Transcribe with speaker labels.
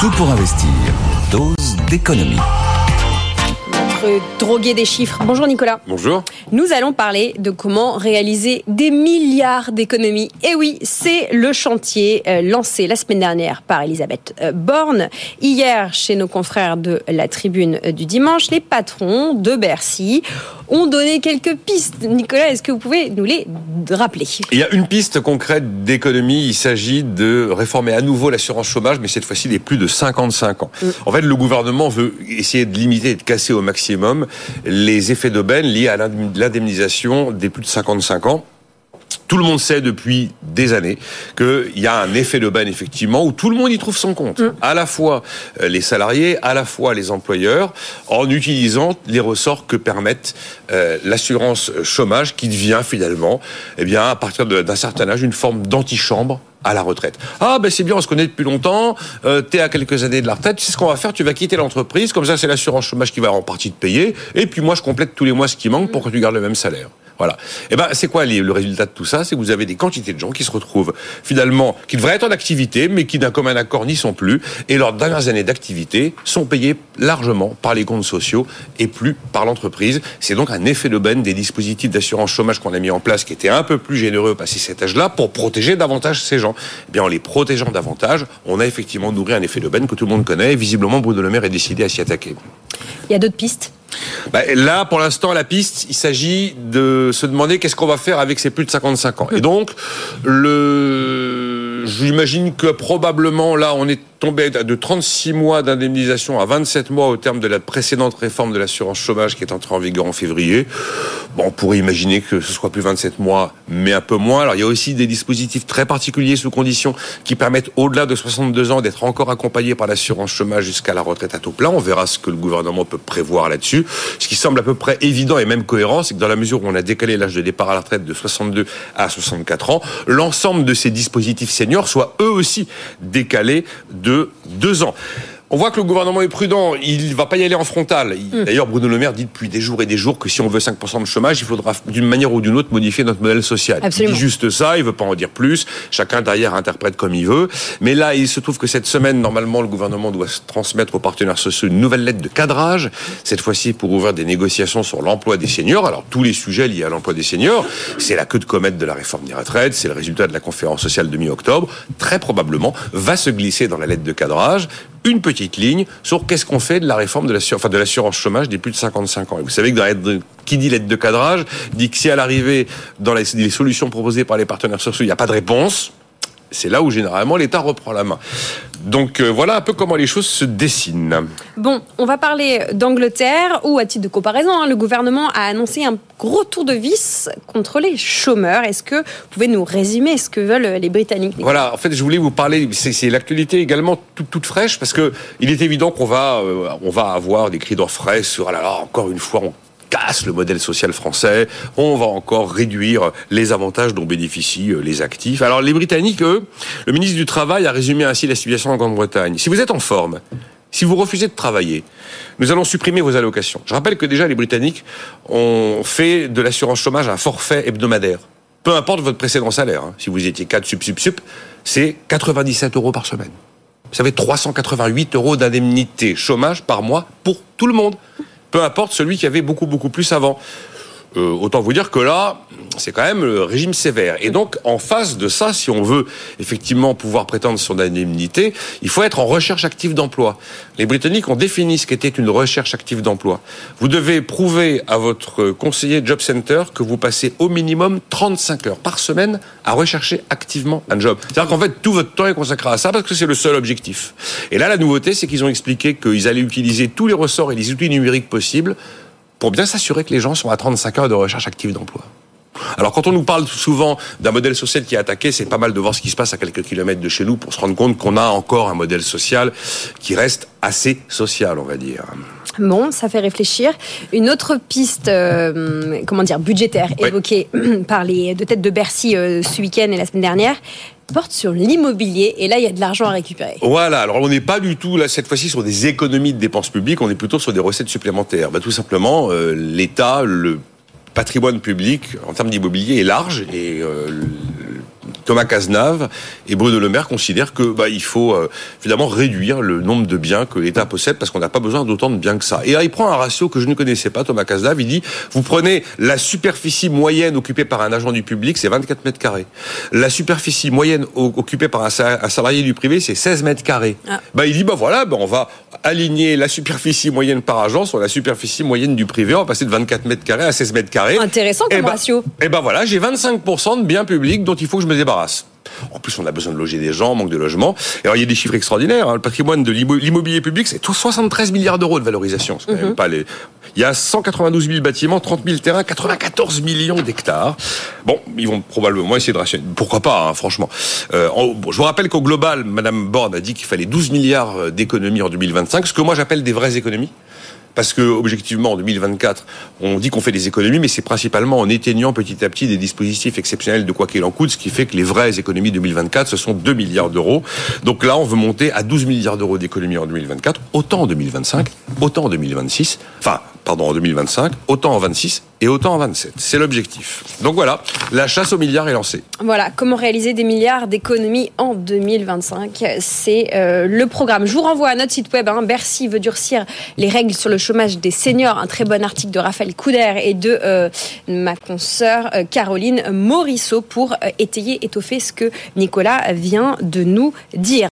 Speaker 1: Tout pour investir. Dose d'économie.
Speaker 2: Notre drogué des chiffres. Bonjour Nicolas.
Speaker 3: Bonjour.
Speaker 2: Nous allons parler de comment réaliser des milliards d'économies. Et oui, c'est le chantier euh, lancé la semaine dernière par Elisabeth euh, Borne. Hier, chez nos confrères de la tribune euh, du dimanche, les patrons de Bercy ont donné quelques pistes. Nicolas, est-ce que vous pouvez nous les rappeler?
Speaker 3: Il y a une piste concrète d'économie. Il s'agit de réformer à nouveau l'assurance chômage, mais cette fois-ci les plus de 55 ans. En fait, le gouvernement veut essayer de limiter et de casser au maximum les effets d'aubaine liés à l'indemnisation des plus de 55 ans. Tout le monde sait depuis des années qu'il y a un effet d'aubaine effectivement où tout le monde y trouve son compte, à la fois euh, les salariés, à la fois les employeurs, en utilisant les ressorts que permettent euh, l'assurance chômage, qui devient finalement, eh bien, à partir de- d'un certain âge, une forme d'antichambre à la retraite. Ah ben c'est bien, on se connaît depuis longtemps, euh, t'es à quelques années de la retraite, tu sais ce qu'on va faire, tu vas quitter l'entreprise, comme ça c'est l'assurance chômage qui va en partie te payer, et puis moi je complète tous les mois ce qui manque pour que tu gardes le même salaire. Voilà. Et ben c'est quoi le résultat de tout ça? C'est que vous avez des quantités de gens qui se retrouvent finalement, qui devraient être en activité, mais qui d'un commun accord n'y sont plus, et leurs dernières années d'activité sont payées largement par les comptes sociaux et plus par l'entreprise. C'est donc un effet d'aubaine des dispositifs d'assurance chômage qu'on a mis en place, qui étaient un peu plus généreux passé cet âge-là, pour protéger davantage ces gens. Eh bien, en les protégeant davantage, on a effectivement nourri un effet d'aubaine que tout le monde connaît. Et visiblement, Bruno Le Maire est décidé à s'y attaquer.
Speaker 2: Il y a d'autres pistes?
Speaker 3: Bah, là, pour l'instant, la piste, il s'agit de se demander qu'est-ce qu'on va faire avec ces plus de 55 ans. Et donc, le, j'imagine que probablement, là, on est tombé de 36 mois d'indemnisation à 27 mois au terme de la précédente réforme de l'assurance chômage qui est entrée en vigueur en février. Bon, on pourrait imaginer que ce soit plus 27 mois, mais un peu moins. Alors, il y a aussi des dispositifs très particuliers sous conditions qui permettent, au-delà de 62 ans, d'être encore accompagnés par l'assurance chômage jusqu'à la retraite à taux plein. On verra ce que le gouvernement peut prévoir là-dessus. Ce qui semble à peu près évident et même cohérent, c'est que dans la mesure où on a décalé l'âge de départ à la retraite de 62 à 64 ans, l'ensemble de ces dispositifs seniors soient eux aussi décalés de deux ans. On voit que le gouvernement est prudent, il va pas y aller en frontal. Il- D'ailleurs, Bruno Le Maire dit depuis des jours et des jours que si on veut 5% de chômage, il faudra d'une manière ou d'une autre modifier notre modèle social.
Speaker 2: Absolument.
Speaker 3: Il dit juste ça, il veut pas en dire plus. Chacun derrière interprète comme il veut. Mais là, il se trouve que cette semaine, normalement, le gouvernement doit transmettre aux partenaires sociaux une nouvelle lettre de cadrage. Cette fois-ci pour ouvrir des négociations sur l'emploi des seniors. Alors, tous les sujets liés à l'emploi des seniors, c'est la queue de comète de la réforme des retraites, c'est le résultat de la conférence sociale de mi-octobre. Très probablement, va se glisser dans la lettre de cadrage une petite ligne sur qu'est-ce qu'on fait de la réforme de l'assurance, enfin de l'assurance chômage des plus de 55 ans. Vous savez que dans qui dit lettre de cadrage dit que si à l'arrivée dans les, les solutions proposées par les partenaires sociaux, il n'y a pas de réponse, c'est là où généralement l'État reprend la main. Donc euh, voilà un peu comment les choses se dessinent.
Speaker 2: Bon, on va parler d'Angleterre où, à titre de comparaison, hein, le gouvernement a annoncé un gros tour de vis contre les chômeurs. Est-ce que vous pouvez nous résumer ce que veulent les Britanniques?
Speaker 3: Voilà, en fait, je voulais vous parler. C'est l'actualité également toute, toute fraîche parce que il est évident qu'on va, euh, on va avoir des cris d'orfraie sur ah là là, encore une fois, on casse le modèle social français, on va encore réduire les avantages dont bénéficient euh, les actifs. Alors les Britanniques, eux, le ministre du Travail a résumé ainsi la situation en Grande-Bretagne. Si vous êtes en forme, si vous refusez de travailler, nous allons supprimer vos allocations. Je rappelle que déjà les Britanniques ont fait de l'assurance chômage un forfait hebdomadaire. Peu importe votre précédent salaire, hein. si vous étiez 4 sup sup sup, c'est 97 euros par semaine. Vous savez, 388 euros d'indemnité chômage par mois pour tout le monde. Peu importe celui qui avait beaucoup, beaucoup plus avant. Euh, autant vous dire que là, c'est quand même le régime sévère. Et donc, en face de ça, si on veut effectivement pouvoir prétendre son indemnité, il faut être en recherche active d'emploi. Les Britanniques ont défini ce qu'était une recherche active d'emploi. Vous devez prouver à votre conseiller Job Center que vous passez au minimum 35 heures par semaine à rechercher activement un job. C'est-à-dire qu'en fait, tout votre temps est consacré à ça parce que c'est le seul objectif. Et là, la nouveauté, c'est qu'ils ont expliqué qu'ils allaient utiliser tous les ressorts et les outils numériques possibles pour bien s'assurer que les gens sont à 35 heures de recherche active d'emploi. Alors quand on nous parle souvent d'un modèle social qui est attaqué, c'est pas mal de voir ce qui se passe à quelques kilomètres de chez nous pour se rendre compte qu'on a encore un modèle social qui reste assez social, on va dire.
Speaker 2: Bon, ça fait réfléchir. Une autre piste, euh, comment dire, budgétaire évoquée par les deux têtes de Bercy euh, ce week-end et la semaine dernière porte sur l'immobilier. Et là, il y a de l'argent à récupérer.
Speaker 3: Voilà, alors on n'est pas du tout là cette fois-ci sur des économies de dépenses publiques, on est plutôt sur des recettes supplémentaires. Bah, tout simplement, euh, l'État, le patrimoine public en termes d'immobilier est large et euh, Thomas Cazenave et Bruno Le Maire considèrent que bah, il faut euh, évidemment réduire le nombre de biens que l'État possède parce qu'on n'a pas besoin d'autant de biens que ça. Et là, il prend un ratio que je ne connaissais pas, Thomas Cazenave. Il dit vous prenez la superficie moyenne occupée par un agent du public, c'est 24 mètres carrés. La superficie moyenne occupée par un salarié du privé, c'est 16 mètres carrés. Ah. Bah, il dit bah voilà, bah, on va aligner la superficie moyenne par agent sur la superficie moyenne du privé. On va passer de 24 mètres carrés à 16 mètres carrés.
Speaker 2: Intéressant comme
Speaker 3: et bah,
Speaker 2: ratio.
Speaker 3: Et ben voilà, j'ai 25% de biens publics dont il faut que je me débarrasse. En plus, on a besoin de loger des gens, manque de logement. alors, il y a des chiffres extraordinaires. Hein. Le patrimoine de l'immobilier public, c'est 73 milliards d'euros de valorisation. Mhm. pas les... Il y a 192 000 bâtiments, 30 000 terrains, 94 millions d'hectares. Bon, ils vont probablement essayer de rationner. Pourquoi pas, hein, franchement. Euh, je vous rappelle qu'au global, Madame Borne a dit qu'il fallait 12 milliards euh, d'économies en 2025, ce que moi j'appelle des vraies économies parce que objectivement en 2024, on dit qu'on fait des économies, mais c'est principalement en éteignant petit à petit des dispositifs exceptionnels de quoi qu'il en coûte, ce qui fait que les vraies économies 2024, ce sont 2 milliards d'euros. Donc là, on veut monter à 12 milliards d'euros d'économies en 2024, autant en 2025, autant en 2026, enfin, pardon, en 2025, autant en 26 et autant en 27. C'est l'objectif. Donc voilà, la chasse aux milliards est lancée.
Speaker 2: Voilà, comment réaliser des milliards d'économies en 2025 C'est euh, le programme. Je vous renvoie à notre site web. Hein. Bercy veut durcir les règles sur le chômage des seniors. Un très bon article de Raphaël Couder et de euh, ma consoeur euh, Caroline Morisseau pour étayer, étoffer ce que Nicolas vient de nous dire.